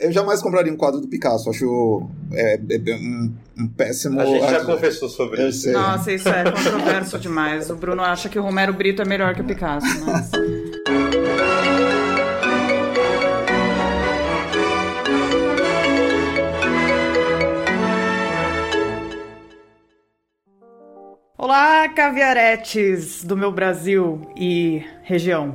Eu jamais compraria um quadro do Picasso. Acho é, é, um, um, péssimo. A gente já conversou sobre isso. Nossa, isso é controverso demais. O Bruno acha que o Romero Brito é melhor que o Picasso, mas. Olá, caviaretes do meu Brasil e região.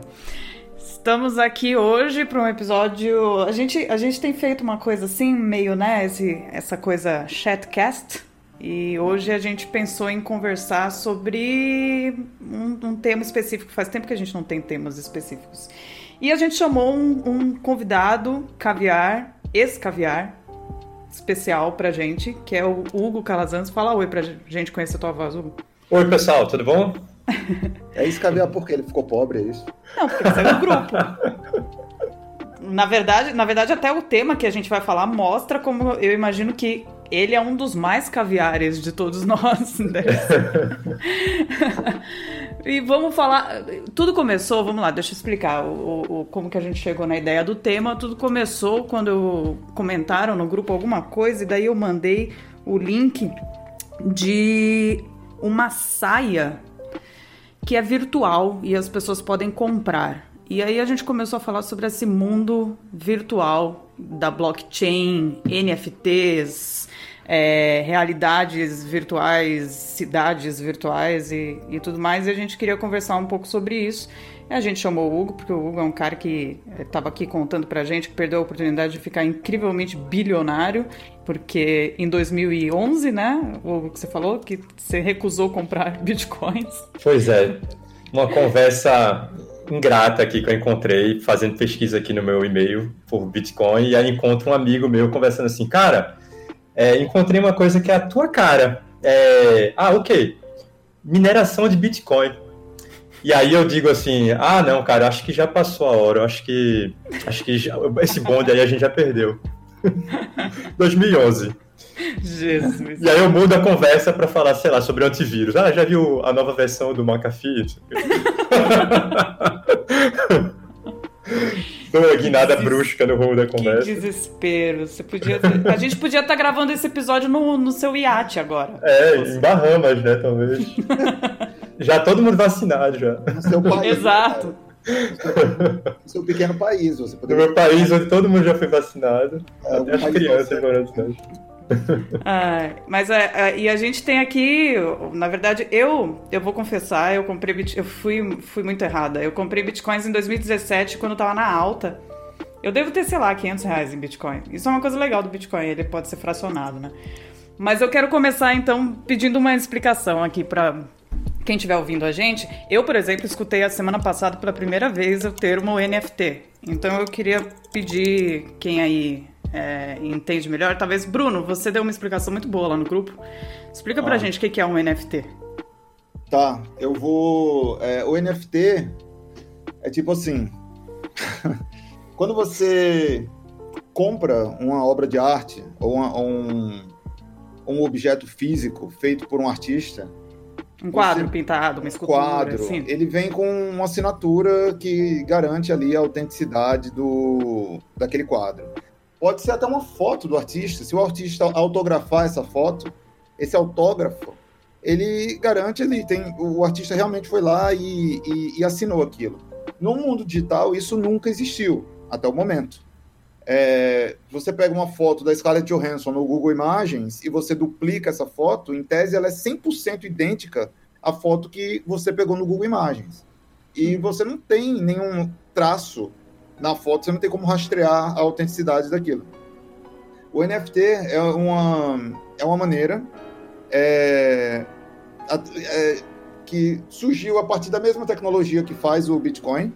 Estamos aqui hoje para um episódio. A gente, a gente tem feito uma coisa assim, meio, né? Esse, essa coisa chatcast. E hoje a gente pensou em conversar sobre um, um, tema específico. Faz tempo que a gente não tem temas específicos. E a gente chamou um, um convidado, caviar, ex-caviar, especial pra gente, que é o Hugo Calazans. Fala oi pra gente conhecer a tua voz, Hugo. Oi, pessoal, tudo bom? É isso caviar porque ele ficou pobre, é isso? Não, porque saiu do grupo. na verdade, na verdade, até o tema que a gente vai falar mostra como eu imagino que ele é um dos mais caviares de todos nós. Né? e vamos falar. Tudo começou, vamos lá, deixa eu explicar o, o, como que a gente chegou na ideia do tema. Tudo começou quando comentaram no grupo alguma coisa, e daí eu mandei o link de uma saia que é virtual e as pessoas podem comprar. E aí a gente começou a falar sobre esse mundo virtual da blockchain, NFTs, é, realidades virtuais, cidades virtuais e, e tudo mais. E a gente queria conversar um pouco sobre isso. A gente chamou o Hugo, porque o Hugo é um cara que estava aqui contando pra gente que perdeu a oportunidade de ficar incrivelmente bilionário, porque em 2011, né, o que você falou, que você recusou comprar bitcoins. Pois é, uma conversa ingrata aqui que eu encontrei fazendo pesquisa aqui no meu e-mail por Bitcoin, e aí encontro um amigo meu conversando assim, cara, é, encontrei uma coisa que é a tua cara. É, ah, ok, mineração de Bitcoin. E aí eu digo assim, ah, não, cara, acho que já passou a hora, acho que acho que já, esse bonde aí a gente já perdeu. 2011. Jesus. E aí eu mudo a conversa para falar, sei lá, sobre antivírus. Ah, já viu a nova versão do McAfee? Uma guinada brusca no rumo da conversa. Que desespero. Você podia ter... A gente podia estar tá gravando esse episódio no, no seu iate agora. É, em Bahamas, né, talvez. já todo mundo vacinado já. No seu país. Exato. No seu pequeno país. Você no meu país, onde todo mundo já foi vacinado. É, até as crianças morando ah, mas é, é, e a gente tem aqui, na verdade, eu eu vou confessar, eu comprei eu fui fui muito errada. Eu comprei bitcoins em 2017 quando tava na alta. Eu devo ter, sei lá, 500 reais em bitcoin. Isso é uma coisa legal do bitcoin, ele pode ser fracionado, né? Mas eu quero começar então pedindo uma explicação aqui para quem estiver ouvindo a gente, eu, por exemplo, escutei a semana passada pela primeira vez o termo NFT. Então eu queria pedir quem aí é, entende melhor. Talvez, Bruno, você deu uma explicação muito boa lá no grupo. Explica pra ah. gente o que é um NFT. Tá, eu vou. É, o NFT é tipo assim. quando você compra uma obra de arte ou, uma, um, um objeto físico feito por um artista, um quadro pintado, uma escultura. Quadro. Assim. Ele vem com uma assinatura que garante ali a autenticidade do, daquele quadro. Pode ser até uma foto do artista. Se o artista autografar essa foto, esse autógrafo, ele garante ali, tem, o artista realmente foi lá e, e, e assinou aquilo. No mundo digital, isso nunca existiu, até o momento. É, você pega uma foto da Scarlett Johansson no Google Imagens e você duplica essa foto, em tese ela é 100% idêntica à foto que você pegou no Google Imagens. E você não tem nenhum traço na foto, você não tem como rastrear a autenticidade daquilo. O NFT é uma, é uma maneira é, é, que surgiu a partir da mesma tecnologia que faz o Bitcoin.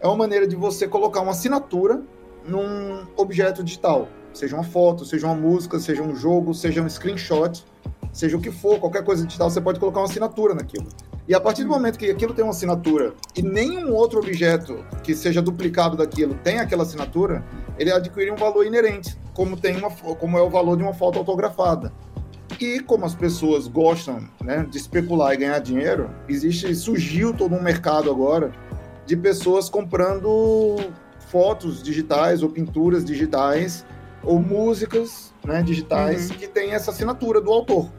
É uma maneira de você colocar uma assinatura num objeto digital, seja uma foto, seja uma música, seja um jogo, seja um screenshot, seja o que for, qualquer coisa digital, você pode colocar uma assinatura naquilo. E a partir do momento que aquilo tem uma assinatura e nenhum outro objeto que seja duplicado daquilo tem aquela assinatura, ele adquire um valor inerente, como, tem uma, como é o valor de uma foto autografada. E como as pessoas gostam né, de especular e ganhar dinheiro, existe surgiu todo um mercado agora de pessoas comprando fotos digitais ou pinturas digitais ou músicas né, digitais uhum. que têm essa assinatura do autor.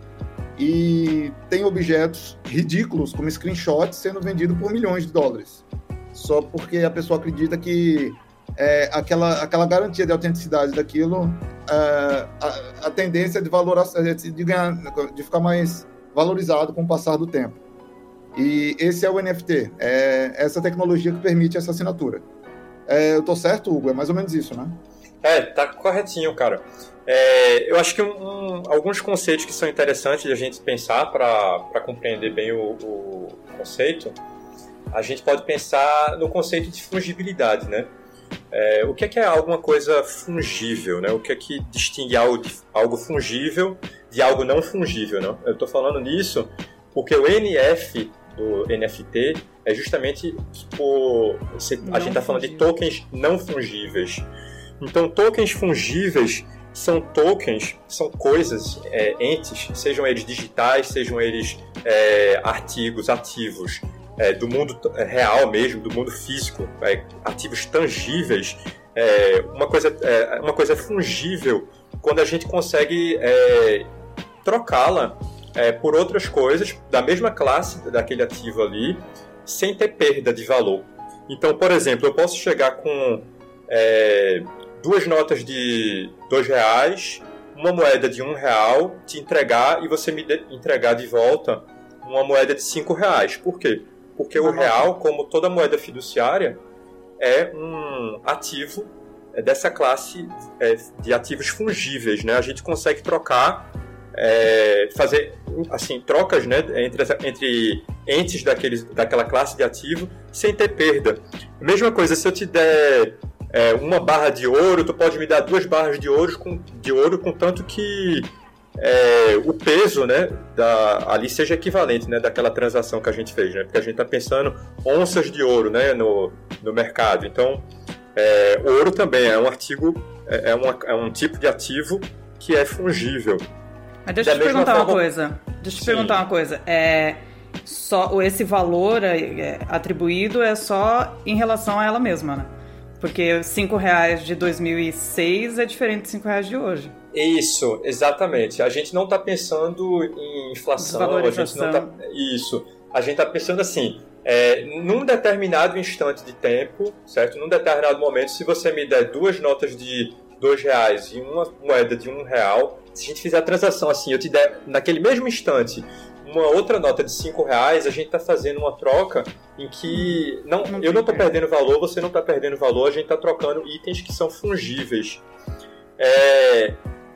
E tem objetos ridículos, como screenshots, sendo vendidos por milhões de dólares. Só porque a pessoa acredita que é, aquela, aquela garantia de autenticidade daquilo, é, a, a, tendência de, valor, de, ganhar, de ficar mais valorizado com o passar do tempo. E esse é o NFT, é essa tecnologia que permite essa assinatura. É, eu tô certo, Hugo? É mais ou menos isso, né? É, tá corretinho, cara. É, eu acho que um, alguns conceitos que são interessantes de a gente pensar para compreender bem o, o, conceito, a gente pode pensar no conceito de fungibilidade, né? É, o que é, que é alguma coisa fungível, né? O que é que distingue algo, algo fungível de algo não fungível, não? Eu estou falando nisso porque o NF do NFT é justamente por a gente está falando de tokens não fungíveis. Então, tokens fungíveis são tokens, são coisas, é, entes, sejam eles digitais, sejam eles é, artigos, ativos é, do mundo é, real mesmo, do mundo físico, é, ativos tangíveis. É, uma coisa, uma coisa fungível quando a gente consegue trocá-la por outras coisas da mesma classe daquele ativo ali, sem ter perda de valor. Então, por exemplo, eu posso chegar com duas notas de dois reais, uma moeda de um real, te entregar e você me entregar de volta uma moeda de cinco reais. Por quê? Porque o real, como toda moeda fiduciária, é um ativo é dessa classe é, de ativos fungíveis, né? A gente consegue trocar, é, fazer assim trocas, né, entre, entre entes daqueles, daquela classe de ativo sem ter perda. Mesma coisa se eu te der é, uma barra de ouro, tu pode me dar duas barras de ouro com, de ouro, com tanto que é, o peso né, da, ali seja equivalente né, daquela transação que a gente fez, né? Porque a gente está pensando onças de ouro né, no, no mercado. Então, é, o ouro também é um artigo, é, é, uma, é um tipo de ativo que é fungível. Mas deixa eu te perguntar forma... uma coisa. Deixa eu te perguntar uma coisa. É, só, esse valor é, atribuído é só em relação a ela mesma, né? Porque 5 reais de 2006 é diferente de 5 reais de hoje. Isso, exatamente. A gente não está pensando em inflação, a gente não tá... Isso. A gente está pensando assim, é, num determinado instante de tempo, certo? Num determinado momento, se você me der duas notas de dois reais e uma moeda de um real, se a gente fizer a transação assim, eu te der naquele mesmo instante uma outra nota de 5 reais, a gente está fazendo uma troca em que não, não eu não estou perdendo valor, você não está perdendo valor, a gente está trocando itens que são fungíveis. É,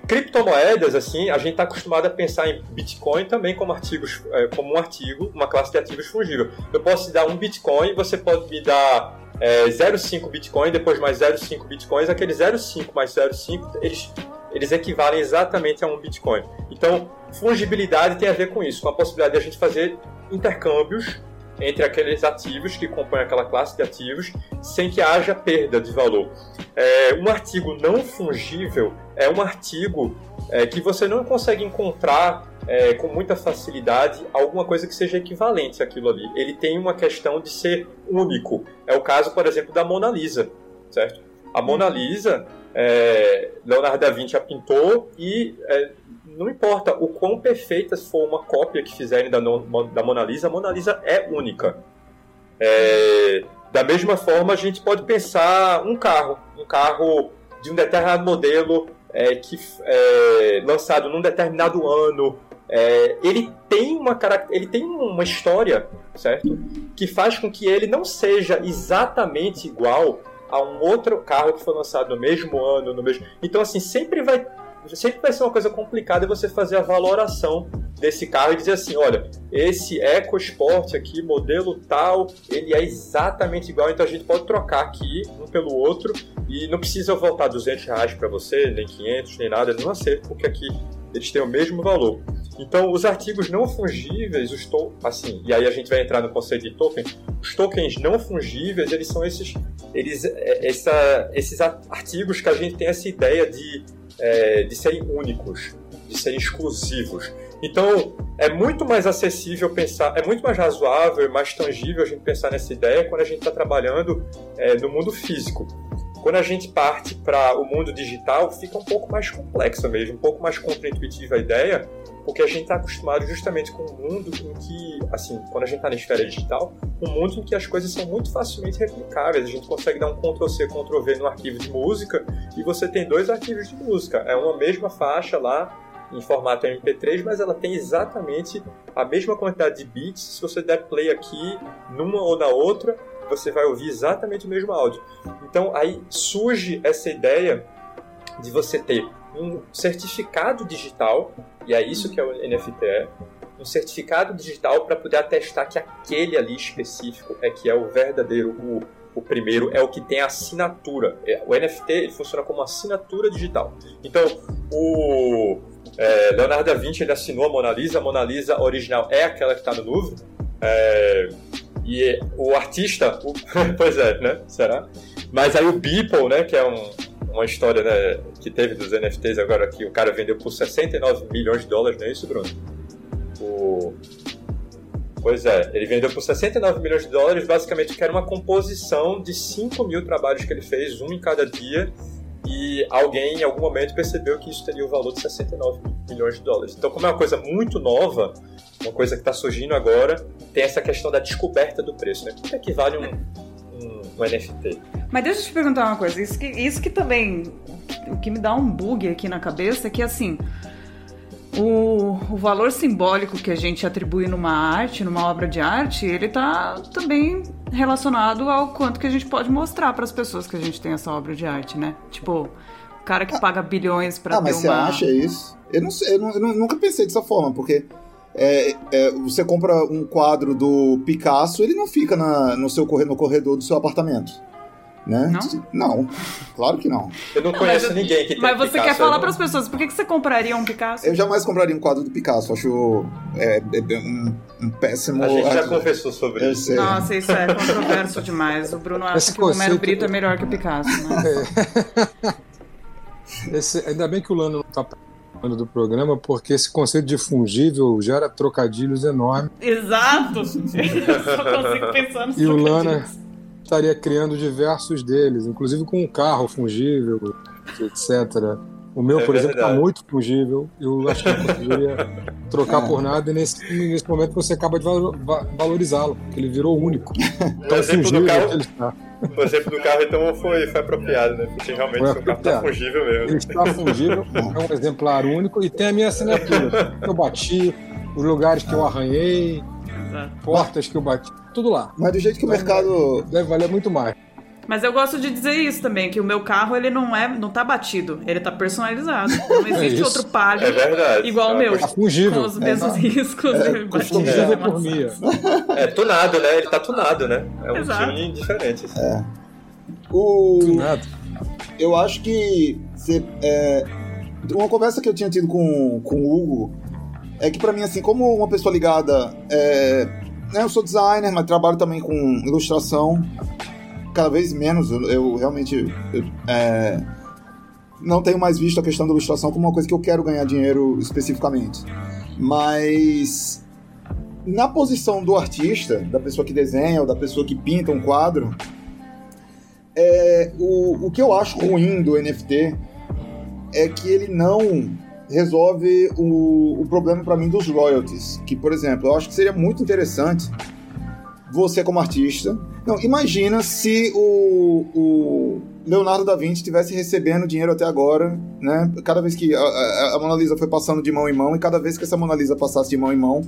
criptomoedas, assim, a gente está acostumado a pensar em Bitcoin também como artigos, é, como um artigo, uma classe de ativos fungível. Eu posso te dar um Bitcoin, você pode me dar é, 0,5 Bitcoin, depois mais 0,5 Bitcoins, aquele 0,5 mais 0,5, eles, eles equivalem exatamente a um Bitcoin. Então, fungibilidade tem a ver com isso, com a possibilidade de a gente fazer intercâmbios entre aqueles ativos que compõem aquela classe de ativos, sem que haja perda de valor. É, um artigo não fungível é um artigo é, que você não consegue encontrar é, com muita facilidade alguma coisa que seja equivalente àquilo ali. Ele tem uma questão de ser único. É o caso, por exemplo, da Mona Lisa, certo? A Mona Lisa, é, Leonardo da Vinci a pintou e é, não importa o quão perfeita for uma cópia que fizerem da, da Mona Lisa, a Mona Lisa é única. É, da mesma forma, a gente pode pensar um carro, um carro de um determinado modelo é, que é lançado num determinado ano. É, ele tem uma ele tem uma história, certo? Que faz com que ele não seja exatamente igual a um outro carro que foi lançado no mesmo ano, no mesmo. Então assim sempre vai sempre vai ser uma coisa complicada você fazer a valoração desse carro e dizer assim, olha, esse EcoSport aqui, modelo tal, ele é exatamente igual, então a gente pode trocar aqui um pelo outro e não precisa voltar 200 reais para você, nem 500, nem nada, não ser, porque aqui eles têm o mesmo valor. Então, os artigos não fungíveis, os to assim, e aí a gente vai entrar no conceito de token. Os tokens não fungíveis, eles são esses, eles, é, essa, esses artigos que a gente tem essa ideia de é, de serem únicos, de serem exclusivos. Então, é muito mais acessível pensar, é muito mais razoável, mais tangível a gente pensar nessa ideia quando a gente está trabalhando é, no mundo físico. Quando a gente parte para o mundo digital, fica um pouco mais complexa mesmo, um pouco mais contra-intuitiva a ideia, porque a gente está acostumado justamente com um mundo em que, assim, quando a gente está na esfera digital, um mundo em que as coisas são muito facilmente replicáveis. A gente consegue dar um Ctrl-C, Ctrl-V no arquivo de música e você tem dois arquivos de música. É uma mesma faixa lá em formato MP3, mas ela tem exatamente a mesma quantidade de bits. Se você der play aqui numa ou na outra, você vai ouvir exatamente o mesmo áudio. Então aí surge essa ideia de você ter um certificado digital, e é isso que é o NFT um certificado digital para poder atestar que aquele ali específico é que é o verdadeiro, o, o primeiro, é o que tem a assinatura. É, o NFT ele funciona como assinatura digital. Então, o é, Leonardo da Vinci ele assinou a Mona Lisa, a Mona Lisa original é aquela que está no Louvre, é, e o artista, o, pois é, né? Será? Mas aí o Beeple, né, que é um, uma história né, que teve dos NFTs agora que o cara vendeu por 69 milhões de dólares, não é isso, Bruno? O... Pois é, ele vendeu por 69 milhões de dólares, basicamente que era uma composição de 5 mil trabalhos que ele fez, um em cada dia, e alguém em algum momento percebeu que isso teria o valor de 69 milhões de dólares. Então, como é uma coisa muito nova, uma coisa que está surgindo agora, tem essa questão da descoberta do preço, né? Quanto é que vale um, um, um NFT? Mas deixa eu te perguntar uma coisa, isso que, isso que também, o que me dá um bug aqui na cabeça é que, assim, o, o, valor simbólico que a gente atribui numa arte, numa obra de arte, ele tá também relacionado ao quanto que a gente pode mostrar para as pessoas que a gente tem essa obra de arte, né? Tipo, o cara que ah, paga bilhões para ah, ter mas uma... você acha isso? Eu, não sei, eu, não, eu nunca pensei dessa forma, porque é, é, você compra um quadro do Picasso, ele não fica na, no seu no corredor do seu apartamento. Né? Não? Não, claro que não. Eu não conheço mas, ninguém que tem Mas você Picasso, quer falar para as pessoas, por que, que você compraria um Picasso? Eu jamais compraria um quadro do Picasso, acho é, é, um, um, péssimo... A gente já confessou sobre isso. Nossa, isso é controverso demais. O Bruno acha Esse que conceito... o Romero Brito é melhor que o Picasso, né? É. Esse, ainda bem que o Lano não está do programa, porque esse conceito de fungível gera trocadilhos enormes. Exato! Eu só consigo pensar nos E o Lana estaria criando diversos deles, inclusive com um carro fungível, etc. O meu, é por exemplo, está muito fungível. Eu acho que não conseguiria trocar é. por nada e nesse, nesse momento você acaba de valorizá-lo, porque ele virou único. Então, fungível carro, que ele está. O exemplo do carro, então, foi, foi apropriado, né? Porque realmente o carro está fungível mesmo. Ele está fungível, é um exemplar único e tem a minha assinatura. Eu bati, os lugares que eu arranhei, portas que eu bati, tudo lá. Mas do jeito que o mercado. Deve valer muito mais. Mas eu gosto de dizer isso também, que o meu carro ele não é, não tá batido, ele tá personalizado. Não existe é outro palio é igual o meu. Tá fungível. Com os mesmos é, riscos. É, fungível por mim. É tunado, né? Ele tá tunado, né? É um Exato. time diferente. Assim. É. O... Tunado. Eu acho que você, é... uma conversa que eu tinha tido com, com o Hugo é que para mim, assim, como uma pessoa ligada é, né, eu sou designer, mas trabalho também com ilustração. Cada vez menos, eu, eu realmente eu, é, não tenho mais visto a questão da ilustração como uma coisa que eu quero ganhar dinheiro especificamente. Mas na posição do artista, da pessoa que desenha ou da pessoa que pinta um quadro, é, o, o que eu acho ruim do NFT é que ele não resolve o, o problema para mim dos royalties. Que, por exemplo, eu acho que seria muito interessante você como artista. Não, imagina se o, o Leonardo da Vinci estivesse recebendo dinheiro até agora, né? Cada vez que a, a, a, Mona Lisa foi passando de mão em mão, e cada vez que essa Mona Lisa passasse de mão em mão,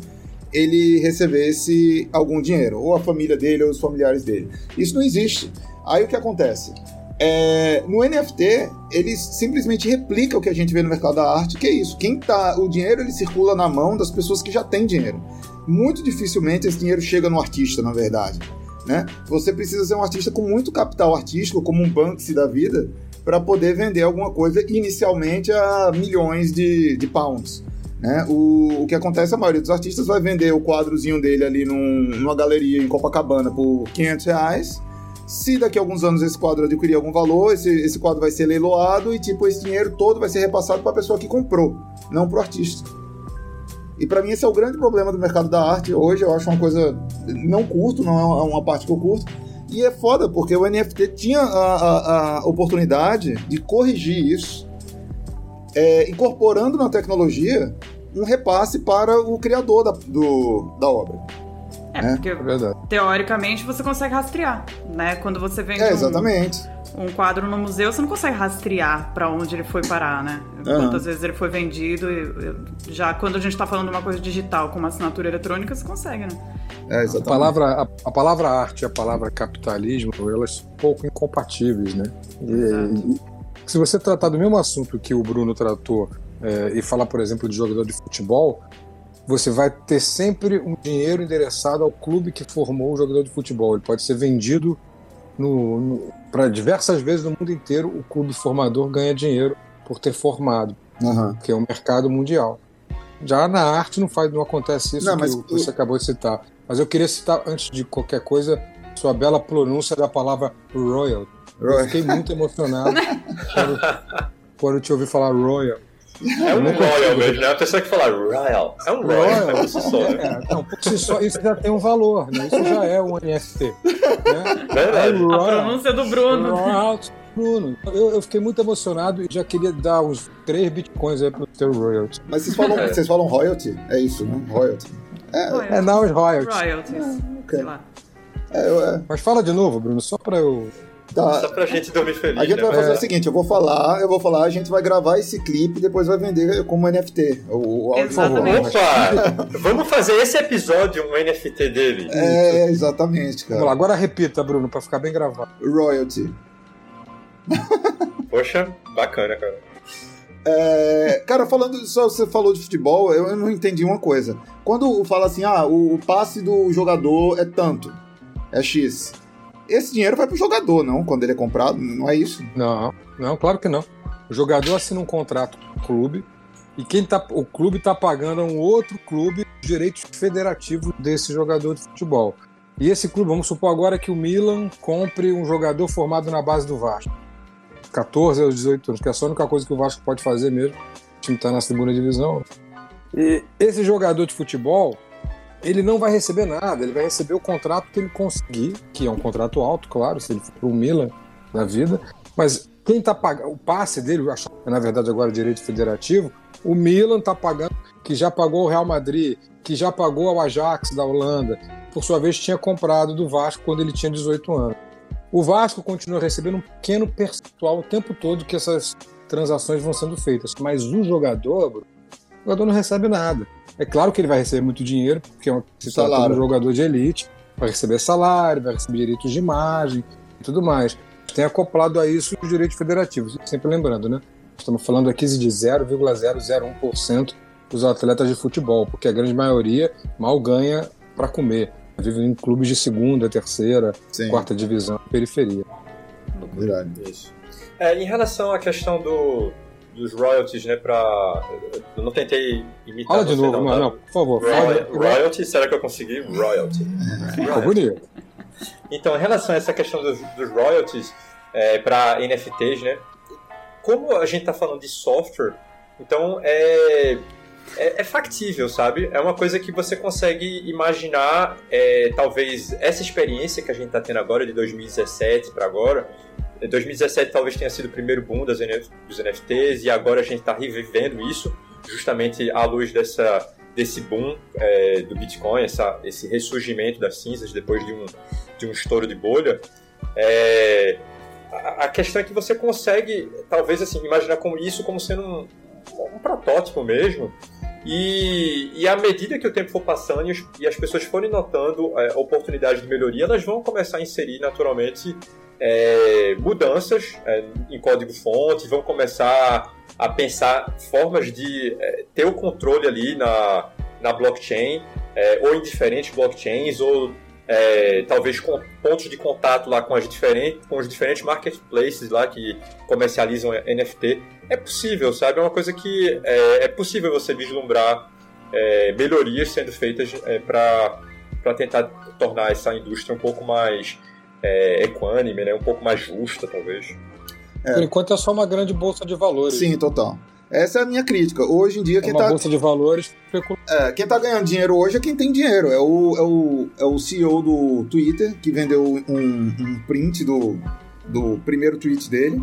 ele recebesse algum dinheiro, ou a família dele, ou os familiares dele. Isso não existe. Aí o que acontece? É, no NFT, ele simplesmente replica o que a gente vê no mercado da arte, que é isso. Quem tá, o dinheiro ele circula na mão das pessoas que já têm dinheiro. Muito dificilmente esse dinheiro chega no artista, na verdade. Né? Você precisa ser um artista com muito capital artístico, como um Banksy da vida, para poder vender alguma coisa inicialmente a milhões de, de pounds. Né? O, o que acontece, a maioria dos artistas vai vender o quadrozinho dele ali num, numa galeria em Copacabana por 500 reais se daqui a alguns anos esse quadro adquirir algum valor, esse, esse quadro vai ser leiloado e tipo esse dinheiro todo vai ser repassado para a pessoa que comprou, não para o artista. E para mim esse é o grande problema do mercado da arte hoje. Eu acho uma coisa não curto, não é uma parte que eu curto. E é foda, porque o NFT tinha a, a, a oportunidade de corrigir isso, é, incorporando na tecnologia um repasse para o criador da, do, da obra. É, né? porque é teoricamente você consegue rastrear, né? Quando você vende é, exatamente. Um, um, quadro no museu, você não consegue rastrear para onde ele foi parar, né? Uhum. Quantas vezes ele foi vendido. Já quando a gente está falando de uma coisa digital, como assinatura eletrônica, você consegue, né? É, exatamente. A palavra, a, a, palavra arte e a palavra capitalismo, elas são um pouco incompatíveis, né? E, e, se você tratar do mesmo assunto que o Bruno tratou é, e falar, por exemplo, de jogador de futebol, você vai ter sempre um dinheiro endereçado ao clube que formou o jogador de futebol. Ele pode ser vendido para diversas vezes no mundo inteiro. O clube formador ganha dinheiro por ter formado, uhum. que é o um mercado mundial. Já na arte não faz, não acontece isso não, que, que, você acabou de citar. Mas eu queria citar, antes de qualquer coisa, sua bela pronúncia da palavra royal. royal. Eu fiquei muito emocionado quando, quando te ouvi falar royal. É um Royal mesmo, né? A pessoa que fala Royal. É um Royal, Royal. Por só. É, não, por si só, isso já tem um valor, né? Isso já é um NFT. Né? Verdade. É Royal, a pronúncia do Bruno. Royal, Bruno. Eu, eu, fiquei muito emocionado e já queria dar uns 3 bitcoins aí pro teu royalty. Mas vocês falam, é. vocês falam royalty? É isso, né? Royalty. É, royalty. é não, os royalties. Royalties. É, okay. Sei lá. É, é. Mas fala de novo, Bruno, só pra eu Tá. Só pra gente dormir feliz. A gente né? vai fazer é. o seguinte: eu vou falar, eu vou falar, a gente vai gravar esse clipe e depois vai vender como NFT. O, o exatamente. Opa! Vamos fazer esse episódio um NFT dele. É, exatamente, cara. Vamos lá, agora repita, Bruno, pra ficar bem gravado. Royalty. Poxa, bacana, cara. É, cara, falando só você falou de futebol, eu, eu não entendi uma coisa. Quando fala assim, ah, o passe do jogador é tanto, é X esse dinheiro vai pro jogador, não? Quando ele é comprado, não é isso? Não, não, claro que não. O jogador assina um contrato com o clube e quem tá, o clube está pagando a um outro clube direitos federativos desse jogador de futebol. E esse clube, vamos supor agora que o Milan compre um jogador formado na base do Vasco. 14 aos 18 anos, que é a única coisa que o Vasco pode fazer mesmo. O time está na segunda divisão. E esse jogador de futebol, ele não vai receber nada, ele vai receber o contrato que ele conseguir, que é um contrato alto, claro, se ele for para o Milan na vida, mas quem está pagando, o passe dele, na verdade agora direito federativo, o Milan está pagando, que já pagou o Real Madrid, que já pagou o Ajax da Holanda, por sua vez tinha comprado do Vasco quando ele tinha 18 anos. O Vasco continua recebendo um pequeno percentual o tempo todo que essas transações vão sendo feitas, mas o jogador, o jogador não recebe nada. É claro que ele vai receber muito dinheiro, porque é se trata de um jogador de elite, vai receber salário, vai receber direitos de imagem e tudo mais. Tem acoplado a isso os direitos federativos. Sempre lembrando, né? Estamos falando aqui de 0,001% dos atletas de futebol, porque a grande maioria mal ganha para comer. Vive em clubes de segunda, terceira, Sim. quarta divisão, periferia. Verdade. Isso. É, em relação à questão do, dos royalties, né, pra... Eu não tentei imitar Fala de novo, não, não, por favor. Roy, royalty, será que eu consegui? Royalty. Ficou bonito. Então, em relação a essa questão dos, dos royalties é, para NFTs, né, como a gente está falando de software, então é, é, é, factível, sabe? É uma coisa que você consegue imaginar, é, talvez, essa experiência que a gente está tendo agora, de 2017 para agora, 2017 talvez tenha sido o primeiro boom das, dos NFTs e agora a gente está revivendo isso, justamente à luz dessa, desse boom é, do Bitcoin, essa, esse ressurgimento das cinzas depois de um, de um estouro de bolha. É, a, a, questão é que você consegue, talvez, assim, imaginar como isso como sendo um, um protótipo mesmo, e, e, à medida que o tempo for passando e, as pessoas forem notando é, oportunidades de melhoria, elas vão começar a inserir naturalmente é, mudanças é, em código-fonte, vão começar a pensar formas de é, ter o controle ali na, na blockchain, é, ou em diferentes blockchains, ou é, talvez com pontos de contato lá com, as diferentes, com os diferentes marketplaces lá que comercializam NFT. É possível, sabe? É uma coisa que é, é possível você vislumbrar melhorias sendo feitas para tentar tornar essa indústria um pouco mais é, equânime, né? um pouco mais justa, talvez. É. Por enquanto é só uma grande bolsa de valores. Sim, total. Essa é a minha crítica. Hoje em dia, é quem uma tá. bolsa de valores. É, quem tá ganhando dinheiro hoje é quem tem dinheiro. É o, é o, é o CEO do Twitter, que vendeu um, um print do, do primeiro tweet dele,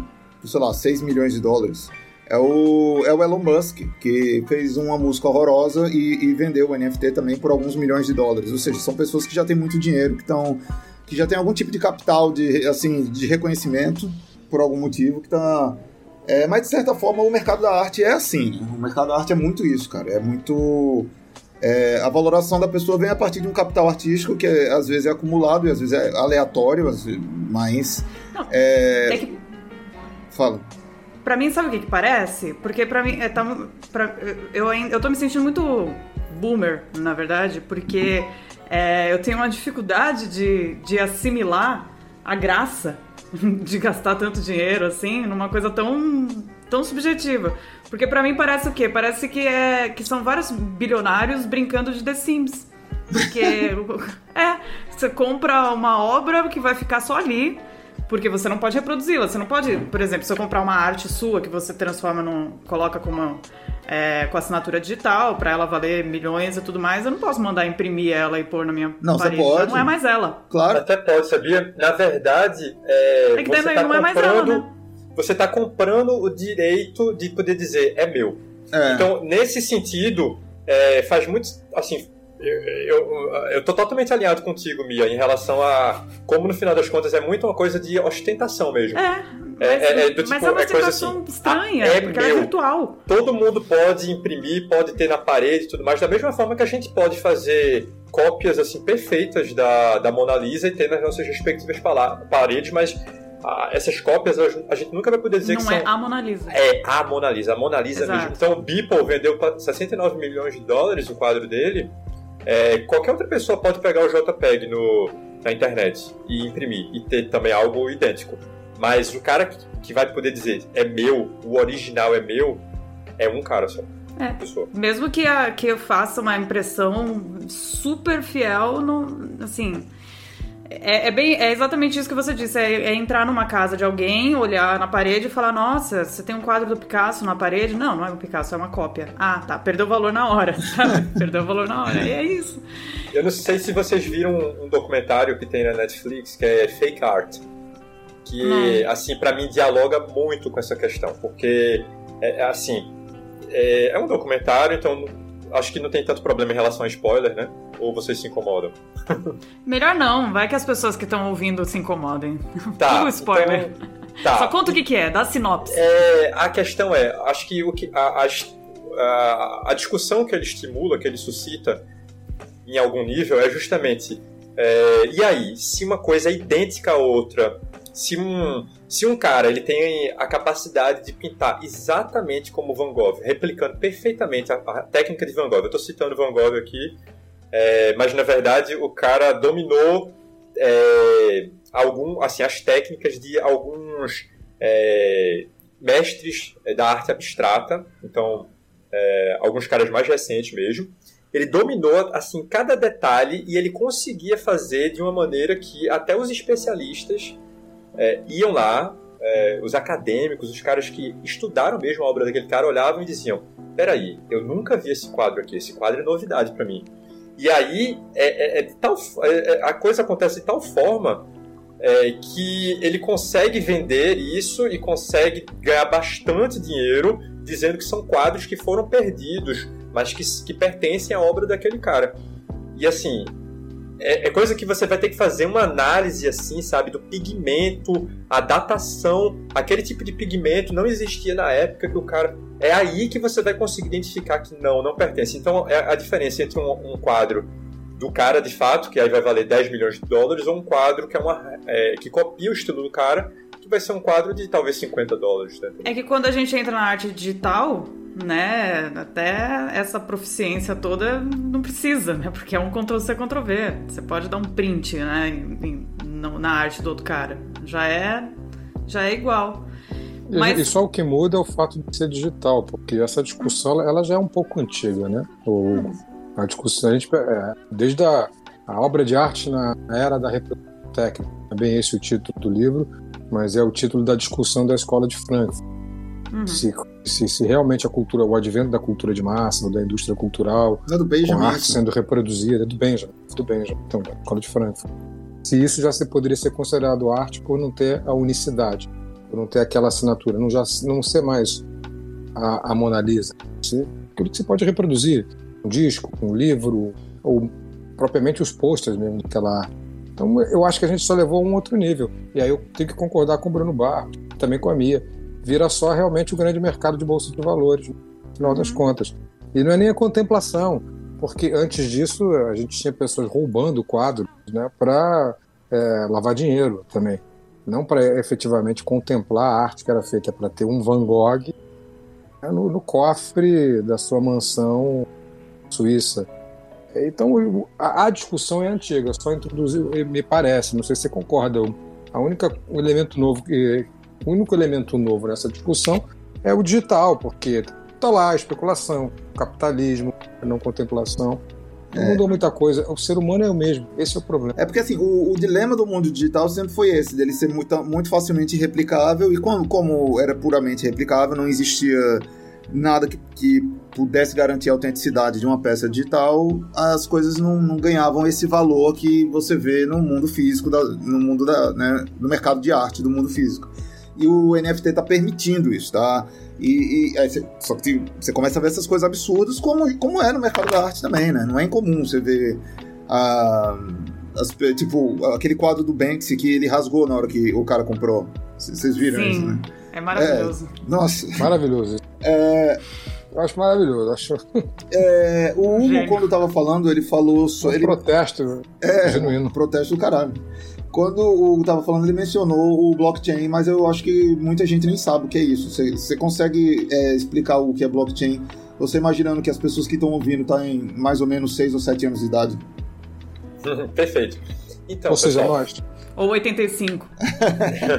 sei lá, 6 milhões de dólares. É o, é o Elon Musk, que fez uma música horrorosa e, e vendeu o NFT também por alguns milhões de dólares. Ou seja, são pessoas que já têm muito dinheiro, que estão que já tem algum tipo de capital de assim de reconhecimento por algum motivo que tá é, mas de certa forma o mercado da arte é assim o mercado da arte é muito isso cara é muito é, a valoração da pessoa vem a partir de um capital artístico que é, às vezes é acumulado e às vezes é aleatório mas Não, é... é que... fala Pra mim, sabe o que, que parece? Porque pra mim, é, tá, pra, eu, ainda, eu tô me sentindo muito boomer, na verdade, porque é, eu tenho uma dificuldade de, de assimilar a graça de gastar tanto dinheiro assim numa coisa tão tão subjetiva. Porque para mim parece o quê? Parece que é que são vários bilionários brincando de The Sims. Porque é, você compra uma obra que vai ficar só ali, porque você não pode reproduzi-la. Você não pode, por exemplo, se eu comprar uma arte sua que você transforma num coloca como é, com assinatura digital para ela valer milhões e tudo mais, eu não posso mandar imprimir ela e pôr na minha não, parede. Você pode. não é mais ela. Claro. Até pode, sabia? Na verdade, é, é que você daí tá não é mais ela, né? Você está comprando o direito de poder dizer é meu. É. Então, nesse sentido, é, faz muito. Assim, eu, eu, eu tô totalmente alinhado contigo, Mia, em relação a como no final das contas é muito uma coisa de ostentação mesmo. É, mas É, é, é do mas tipo, é uma é coisa assim, estranha, ah, é porque é meu. virtual. Todo mundo pode imprimir, pode ter na parede e tudo mais, da mesma forma que a gente pode fazer cópias assim perfeitas da, da Mona Lisa e ter nas nossas respectivas paredes, mas ah, essas cópias a gente nunca vai poder dizer Não que é são a Mona Lisa. é a Mona Lisa, a Mona Lisa Exato. mesmo. Então o Beeple vendeu para 69 milhões de dólares o quadro dele. É, qualquer outra pessoa pode pegar o JPEG no, na internet e imprimir e ter também algo idêntico. Mas o cara que, que vai poder dizer é meu, o original é meu, é um cara só. É. Mesmo que, a, que eu faça uma impressão super fiel, não, assim. É, é bem, é exatamente isso que você disse. É, é entrar numa casa de alguém, olhar na parede e falar: Nossa, você tem um quadro do Picasso na parede? Não, não é um Picasso, é uma cópia. Ah, tá. Perdeu o valor na hora, sabe? Perdeu o valor na hora. E é isso. Eu não sei se vocês viram um, um documentário que tem na Netflix que é Fake Art. Que, assim, para mim dialoga muito com essa questão. Porque, é, é assim, é, é um documentário, então acho que não tem tanto problema em relação a spoiler, né? Ou vocês se incomodam? Melhor não, vai que as pessoas que estão ouvindo se incomodem. Tá. o spoiler. então, tá. Só conta o que, que é, dá sinopse. É, a questão é, acho que, o que a, a, a discussão que ele estimula, que ele suscita em algum nível é justamente é, e aí, se uma coisa é idêntica à outra, se um, se um cara ele tem a capacidade de pintar exatamente como Van Gogh, replicando perfeitamente a, a técnica de Van Gogh, eu estou citando Van Gogh aqui, é, mas na verdade o cara dominou é, algum, assim, as técnicas de alguns é, mestres da arte abstrata, então é, alguns caras mais recentes mesmo. Ele dominou assim cada detalhe e ele conseguia fazer de uma maneira que até os especialistas é, iam lá, é, os acadêmicos, os caras que estudaram mesmo a obra daquele cara olhavam e diziam: "Peraí, eu nunca vi esse quadro aqui. Esse quadro é novidade para mim." E aí é, é- é tal, é- é- a coisa acontece de tal forma que ele consegue vender isso e consegue ganhar bastante dinheiro dizendo que são quadros que foram perdidos, mas que, que pertencem à obra daquele cara. E assim, é, é coisa que você vai ter que fazer uma análise assim, sabe, do pigmento, a datação, aquele tipo de pigmento não existia na época que o cara. É aí que você vai conseguir identificar que não, não pertence. Então, é a diferença entre um, um quadro do cara de fato, que aí vai valer 10 milhões de dólares, ou um quadro que é uma é, que copia o estilo do cara, vai ser um quadro de talvez 50 dólares. Né? É que quando a gente entra na arte digital, né, até essa proficiência toda não precisa, né, porque é um Ctrl-C, Ctrl-V. Você pode dar um print, né, em- em- no- na arte do outro cara. Já é, já é igual. E- Mas- E só o que muda é o fato de ser digital, porque essa discussão ela já é um pouco antiga, né? O, a discussão, a gente, é, desde a, a obra de arte na era da reprodução técnica, é bem esse o título do livro, mas é o título da discussão da Escola de Frankfurt. Uhum. Se, se, se, realmente a cultura, o advento da cultura de massa, da indústria cultural, é do com a arte sendo reproduzida, é do bem, já, do bem, já. Então, Escola de Frankfurt. Se isso já se poderia ser considerado arte por não ter a unicidade, por não ter aquela assinatura, não já não ser mais a, a Mona Lisa, aquilo que se pode reproduzir, um disco, um livro, ou propriamente os posters mesmo daquela arte. Então eu acho que a gente só levou a um outro nível. E aí eu tenho que concordar com o Bruno Barro, também com a Mia. Vira só realmente o grande mercado de bolsa de valores, no final das uhum. contas. E não é nem a contemplação, porque antes disso a gente tinha pessoas roubando quadros né, para é, lavar dinheiro também. Não para efetivamente contemplar a arte que era feita para ter um Van Gogh né, no, no cofre da sua mansão suíça. Então, a, a, discussão é antiga, só introduzir, me parece, não sei se você concorda, a única o elemento novo que o único elemento novo nessa discussão é o digital, porque tá lá a especulação, capitalismo, não contemplação. Não é. mudou muita coisa. O ser humano é o mesmo. Esse é o problema. É porque assim, o, o dilema do mundo digital sempre foi esse, dele ser muito, muito facilmente replicável, e como, como era puramente replicável, não existia nada que, que pudesse garantir a autenticidade de uma peça digital, as coisas não, não ganhavam esse valor que você vê no mundo físico, da, no mundo da, né, no mercado de arte do mundo físico. E o NFT está permitindo isso, tá? E, e cê, só que você começa a ver essas coisas absurdas, como, como é no mercado da arte também, né? Não é incomum você ver a. As, tipo, aquele quadro do Banksy que ele rasgou na hora que o cara comprou. Vocês viram Sim, isso, né? É maravilhoso. É, nossa. Maravilhoso. É, eu acho maravilhoso. Acho... É, o Hugo, quando tava falando, ele falou. Só, um ele... protesto é, genuíno. Um protesto do caralho. Quando o Hugo tava falando, ele mencionou o blockchain, mas eu acho que muita gente nem sabe o que é isso. Você, você consegue é, explicar o que é blockchain? Você imaginando que as pessoas que estão ouvindo estão tá em mais ou menos 6 ou 7 anos de idade? Perfeito. Então, ou seja, pessoal... nós. Ou 85.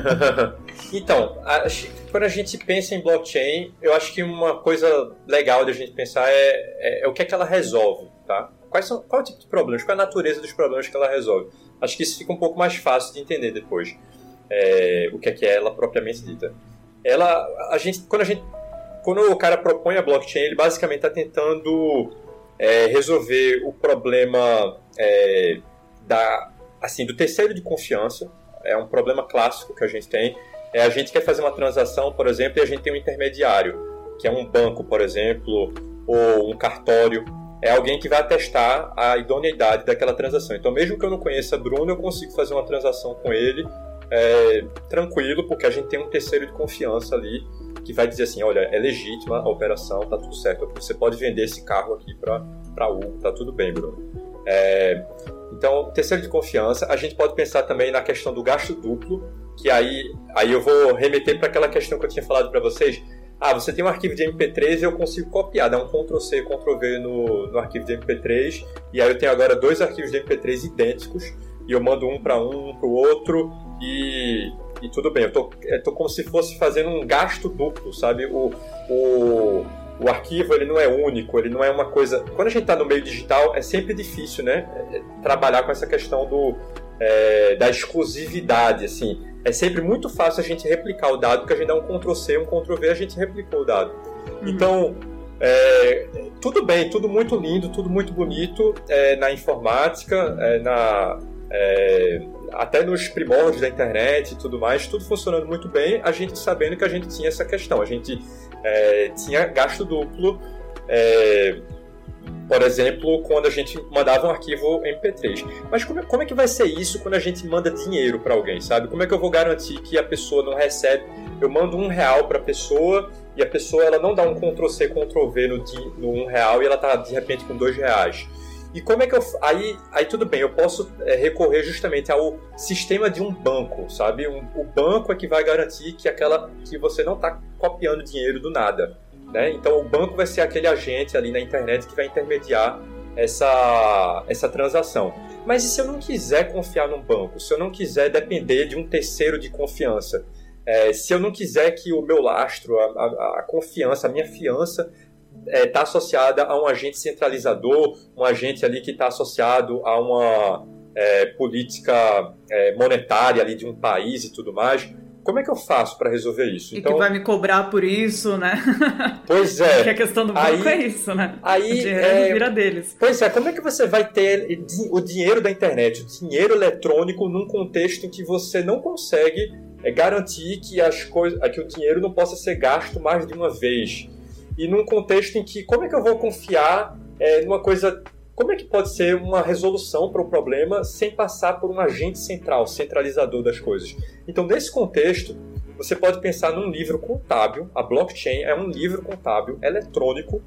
então, acho quando a gente pensa em blockchain, eu acho que uma coisa legal da gente pensar é, é, é, o que é que ela resolve, tá? Quais são, qual é o tipo de problemas, qual é a natureza dos problemas que ela resolve? Acho que isso fica um pouco mais fácil de entender depois, é, o que é que é ela propriamente dita. Ela, a gente, quando a gente, quando o cara propõe a blockchain, ele basicamente está tentando é, resolver o problema é, da, assim, do terceiro de confiança. É um problema clássico que a gente tem é, a gente quer fazer uma transação, por exemplo, e a gente tem um intermediário, que é um banco, por exemplo, ou um cartório. É alguém que vai atestar a idoneidade daquela transação. Então, mesmo que eu não conheça Bruno, eu consigo fazer uma transação com ele é, tranquilo, porque a gente tem um terceiro de confiança ali que vai dizer assim, olha, é legítima a operação, tá tudo certo. Você pode vender esse carro aqui para Hugo, tá tudo bem, Bruno. É, então, terceiro de confiança, a gente pode pensar também na questão do gasto duplo, que aí, aí eu vou remeter para aquela questão que eu tinha falado para vocês. Ah, você tem um arquivo de MP3 e eu consigo copiar, dar um Ctrl-C Ctrl-V no, no arquivo de MP3, e aí eu tenho agora dois arquivos de MP3 idênticos, e eu mando um para um, para o outro, e, e tudo bem. Eu tô, eu tô como se fosse fazendo um gasto duplo, sabe? O, o, o arquivo ele não é único, ele não é uma coisa. Quando a gente está no meio digital, é sempre difícil, né? É, trabalhar com essa questão do, é, da exclusividade, assim. É sempre muito fácil a gente replicar o dado, porque a gente dá um Ctrl-C, um Ctrl-V, a gente replicou o dado. Uhum. Então, é, tudo bem, tudo muito lindo, tudo muito bonito é, na informática, é, na, é, até nos primórdios da internet e tudo mais, tudo funcionando muito bem, a gente sabendo que a gente tinha essa questão, a gente é, tinha gasto duplo, é, por exemplo, quando a gente mandava um arquivo MP3. Mas como é, como é que vai ser isso quando a gente manda dinheiro para alguém, sabe? Como é que eu vou garantir que a pessoa não recebe? Eu mando um real para a pessoa e a pessoa ela não dá um Ctrl C, Ctrl V no, no um real e ela tá de repente com dois reais. E como é que eu. Aí, aí tudo bem, eu posso é, recorrer justamente ao sistema de um banco, sabe? Um, o banco é que vai garantir que aquela que você não está copiando dinheiro do nada. Né? Então o banco vai ser aquele agente ali na internet que vai intermediar essa, essa transação. Mas e se eu não quiser confiar num banco? Se eu não quiser depender de um terceiro de confiança? É, se eu não quiser que o meu lastro, a, a, a confiança, a minha fiança está é, tá associada a um agente centralizador, um agente ali que está associado a uma é, política é, monetária ali de um país e tudo mais. como é que eu faço para resolver isso? E então, que vai me cobrar por isso, né? Pois é. Porque a questão do banco aí, é isso, né? Aí, o dinheiro é, vira deles. Pois é, como é que você vai ter o dinheiro da internet, o dinheiro eletrônico num contexto em que você não consegue é, garantir que, as coisas, que o dinheiro não possa ser gasto mais de uma vez? E num contexto em que, como é que eu vou confiar é, numa coisa como é que pode ser uma resolução para o problema sem passar por um agente central, centralizador das coisas? Então, nesse contexto, você pode pensar num livro contábil. A blockchain é um livro contábil eletrônico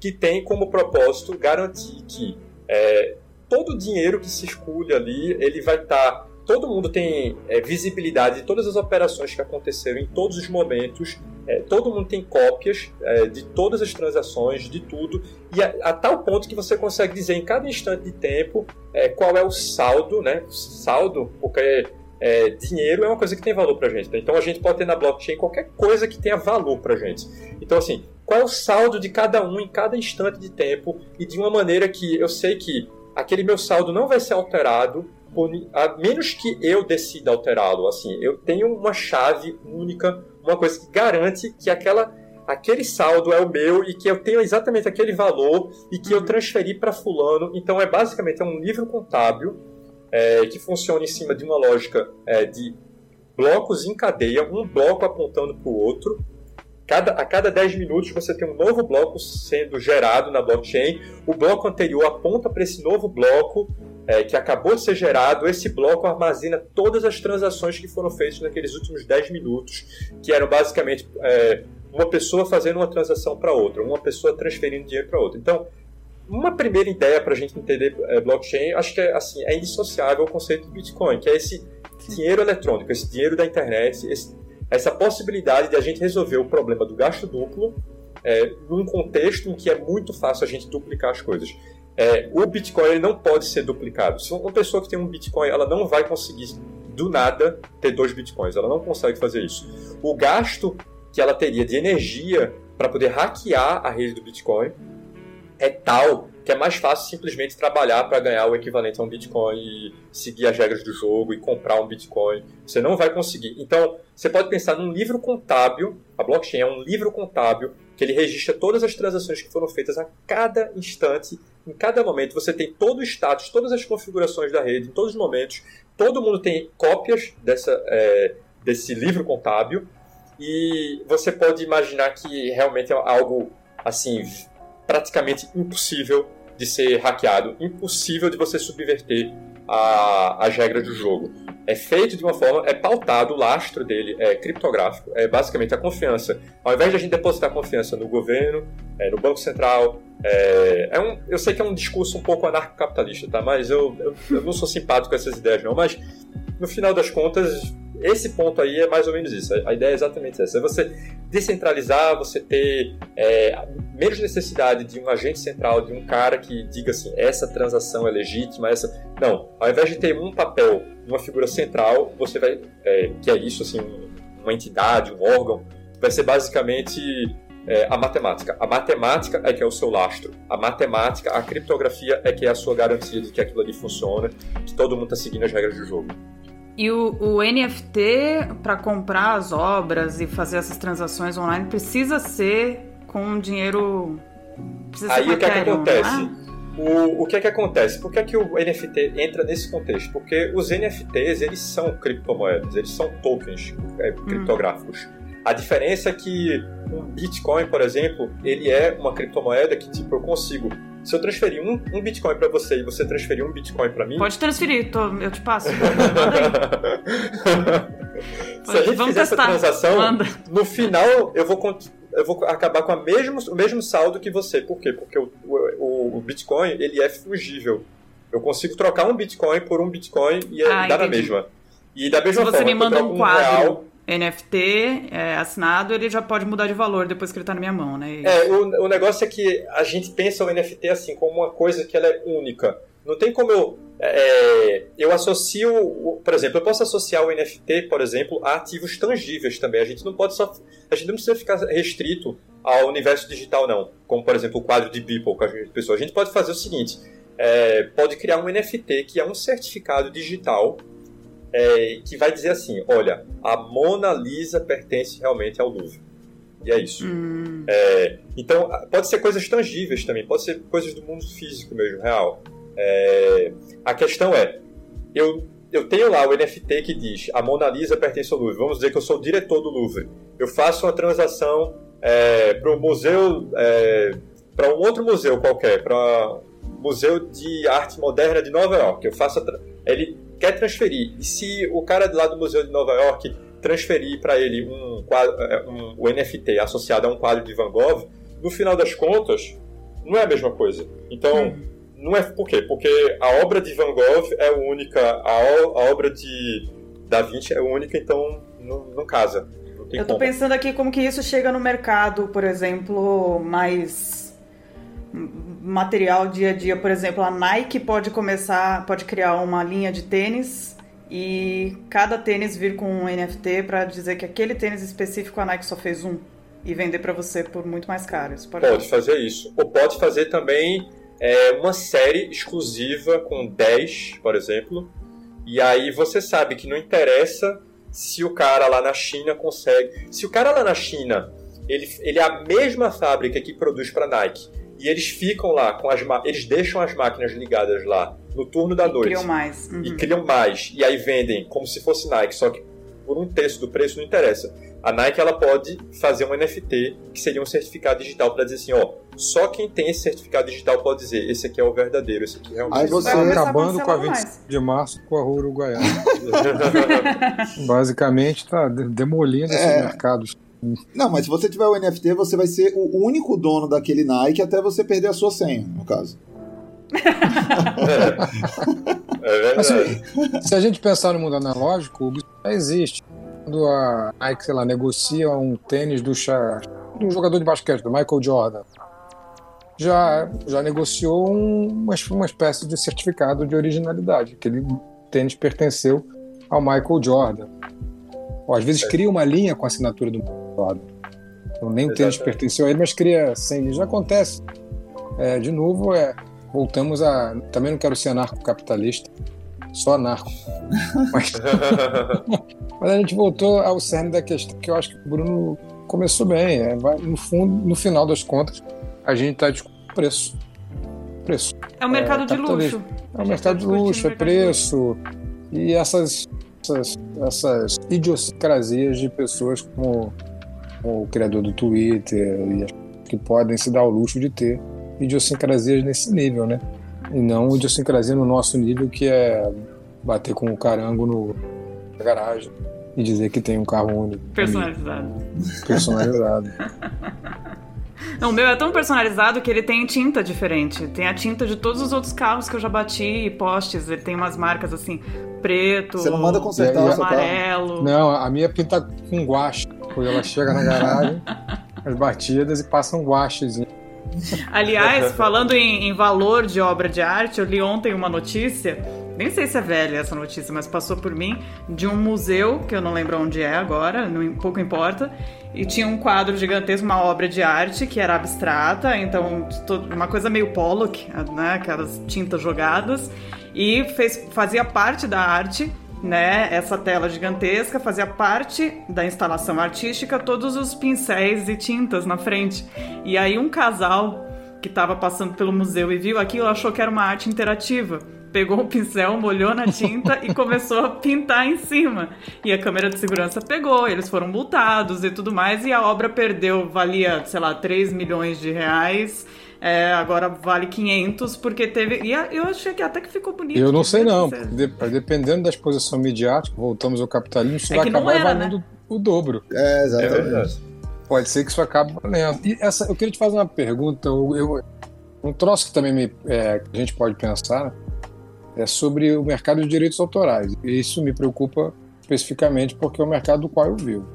que tem como propósito garantir que é, todo o dinheiro que se escolhe ali, ele vai estar tá todo mundo tem é, visibilidade de todas as operações que aconteceram em todos os momentos, é, todo mundo tem cópias é, de todas as transações, de tudo, e a, a, tal ponto que você consegue dizer em cada instante de tempo é, qual é o saldo, né? Saldo, porque é, dinheiro é uma coisa que tem valor para gente. Né? Então a gente pode ter na blockchain qualquer coisa que tenha valor para gente. Então assim, qual é o saldo de cada um em cada instante de tempo e de uma maneira que eu sei que aquele meu saldo não vai ser alterado a menos que eu decida alterá-lo. Assim, eu tenho uma chave única, uma coisa que garante que aquela aquele saldo é o meu e que eu tenho exatamente aquele valor e que eu uhum. transferi para fulano. Então é basicamente é um livro contábil é, que funciona em cima de uma lógica é, de blocos em cadeia, um bloco apontando para o outro. Cada, a cada 10 minutos você tem um novo bloco sendo gerado na blockchain. O bloco anterior aponta para esse novo bloco é, que acabou de ser gerado, esse bloco armazena todas as transações que foram feitas naqueles últimos 10 minutos, que eram basicamente é, uma pessoa fazendo uma transação para outra, uma pessoa transferindo dinheiro para outra. Então, uma primeira ideia para a gente entender é, blockchain, acho que é, assim, é indissociável o conceito de Bitcoin, que é esse dinheiro eletrônico, esse dinheiro da internet, esse, essa possibilidade de a gente resolver o problema do gasto duplo é, num contexto em que é muito fácil a gente duplicar as coisas é, o Bitcoin não pode ser duplicado. Se uma pessoa que tem um Bitcoin, ela não vai conseguir do nada ter dois Bitcoins. Ela não consegue fazer isso. O gasto que ela teria de energia para poder hackear a rede do Bitcoin é tal que é mais fácil simplesmente trabalhar para ganhar o equivalente a um Bitcoin e seguir as regras do jogo e comprar um Bitcoin. Você não vai conseguir. Então, você pode pensar num livro contábil, a blockchain é um livro contábil que ele registra todas as transações que foram feitas a cada instante em cada momento você tem todo o status, todas as configurações da rede, em todos os momentos. Todo mundo tem cópias dessa, é, desse livro contábil e você pode imaginar que realmente é algo assim praticamente impossível de ser hackeado, impossível de você subverter a, as regras do jogo. É feito de uma forma, é pautado, o lastro dele é criptográfico, é basicamente a confiança. Ao invés de a gente depositar confiança no governo, é, no Banco Central, é, é, um, eu sei que é um discurso um pouco anarcocapitalista, tá? mas eu, eu, eu não sou simpático com essas ideias, não. Mas no final das contas, esse ponto aí é mais ou menos isso. A ideia é exatamente essa. É você descentralizar, você ter é, menos necessidade de um agente central, de um cara que diga assim, essa transação é legítima, essa... Não, ao invés de ter um papel, uma figura central, você vai... É, que é isso, assim, uma entidade, um órgão, vai ser basicamente é, a matemática. A matemática é que é o seu lastro. A matemática, a criptografia é que é a sua garantia de que aquilo ali funciona, que todo mundo está seguindo as regras do jogo. E o, o NFT, para comprar as obras e fazer essas transações online, precisa ser com dinheiro. Precisa Aí o que, é que acontece? O, o que é que acontece? Por que, é que o NFT entra nesse contexto? Porque os NFTs, eles são criptomoedas, eles são tokens é, hum. criptográficos. A diferença é que um Bitcoin, por exemplo, ele é uma criptomoeda que tipo, eu consigo se eu transferir um, um Bitcoin para você e você transferir um Bitcoin para mim. Pode transferir, tô, eu te passo. Se a gente Vamos fizer testar. essa transação, Manda. no final eu vou, eu vou acabar com a mesmo, o mesmo saldo que você. Por quê? Porque o, o, o Bitcoin ele é fungível. Eu consigo trocar um Bitcoin por um Bitcoin e é, ah, dá na mesma. E da mesma Se você forma, me manda um quadro. Um real, NFT é, assinado, ele já pode mudar de valor depois que ele está na minha mão, né? É, o, o negócio é que a gente pensa o NFT assim como uma coisa que ela é única. Não tem como eu. É, eu associo, por exemplo, eu posso associar o NFT, por exemplo, a ativos tangíveis também. A gente não pode só. A gente não precisa ficar restrito ao universo digital, não. Como, por exemplo, o quadro de Beeple que a gente pensou. A gente pode fazer o seguinte: é, pode criar um NFT que é um certificado digital é, que vai dizer assim: olha, a Mona Lisa pertence realmente ao Louvre. E é isso. Hum. É, então, pode ser coisas tangíveis também, pode ser coisas do mundo físico mesmo, real. É, a questão é: eu, eu tenho lá o NFT que diz a Mona Lisa pertence ao Louvre. Vamos dizer que eu sou o diretor do Louvre. Eu faço uma transação é, para o museu, é, para um outro museu qualquer, para Museu de Arte Moderna de Nova York. Eu faço ele quer transferir. E se o cara lá do Museu de Nova York transferir para ele um, quadro, é, um, um NFT associado a um quadro de Van Gogh, no final das contas, não é a mesma coisa. Então, hum. Não é por quê? Porque a obra de Van Gogh é única, a, a obra de Da Vinci é única, então não, não casa. Não Eu tô como. pensando aqui como que isso chega no mercado, por exemplo, mais material dia a dia, por exemplo, a Nike pode começar, pode criar uma linha de tênis e cada tênis vir com um NFT para dizer que aquele tênis específico a Nike só fez um e vender para você por muito mais caro. Isso pode, pode fazer isso. Ou pode fazer também é, uma série exclusiva com 10, por exemplo. E aí você sabe que não interessa se o cara lá na China consegue. Se o cara lá na China ele, ele é a mesma fábrica que produz para Nike e eles ficam lá com as eles deixam as máquinas ligadas lá no turno da e noite. Criam mais. Uhum. E criam mais. E aí vendem como se fosse Nike, só que por um terço do preço não interessa. A Nike ela pode fazer um NFT que seria um certificado digital para dizer assim, ó, só quem tem esse certificado digital pode dizer, esse aqui é o verdadeiro, esse aqui realmente. Aí você vai acabando com a 20 de março com a rua uruguaiana. Basicamente está demolindo é. esses mercados. Não, mas se você tiver o NFT, você vai ser o único dono daquele Nike até você perder a sua senha, no caso. é verdade. se, se, a gente pensar no mundo analógico, o já existe. Quando a Nike, sei lá, negocia um tênis do, do jogador de basquete, do Michael Jordan, já, já negociou um, uma, uma espécie de certificado de originalidade. Aquele tênis pertenceu ao Michael Jordan. Ou às vezes é. cria uma linha com a assinatura do lado. Então, nem o tênis pertenceu a ele, mas cria sem. Já acontece. É, de novo, é, voltamos a. Também não quero ser anarcocapitalista, só anarco. mas, mas a gente voltou ao cerne da questão que eu acho que o Bruno começou bem. É, vai, no fundo, no final das contas, a gente está discutindo preço. Preço. É o mercado é, de luxo. É o mercado de luxo, é preço. E essas, essas, essas idiosincrasias de pessoas como o criador do Twitter e que podem se dar o luxo de ter idiosincrasias nesse nível, né? E não idiosincrasia no nosso nível, que é bater com o carango no na garagem e dizer que tem um carro único. Personalizado. Personalizado. Não, o meu é tão personalizado que ele tem tinta diferente. Tem a tinta de todos os outros carros que eu já bati, postes. Ele tem umas marcas assim, preto, Você não manda consertar o amarelo. Não, a minha pinta com guache. Quando ela chega na garagem, as batidas e passa um guachezinho. Aliás, falando em, em, valor de obra de arte, eu li ontem uma notícia, nem sei se é velha essa notícia, mas passou por mim, de um museu, que eu não lembro onde é agora, não, pouco importa, e tinha um quadro gigantesco, uma obra de arte que era abstrata, então uma coisa meio Pollock, né, aquelas tintas jogadas, e fez, fazia parte da arte né, essa tela gigantesca fazia parte da instalação artística, todos os pincéis e tintas na frente. E aí um casal que estava passando pelo museu e viu aquilo achou que era uma arte interativa. Pegou o pincel, molhou na tinta e começou a pintar em cima. E a câmera de segurança pegou, eles foram multados e tudo mais, e a obra perdeu, valia, sei lá, 3 milhões de reais é, agora vale 500 porque teve. E eu achei que até que ficou bonito. Eu não sei não. Dependendo da exposição midiática, voltamos ao capitalismo, isso é vai acabar era, valendo né? o dobro. É, exatamente. É Pode ser que isso acabe valendo. E essa, eu queria te fazer uma pergunta. Eu, eu um troço que também me, é, a gente pode pensar é sobre o mercado de direitos autorais. E isso me preocupa especificamente porque é o mercado do qual eu vivo.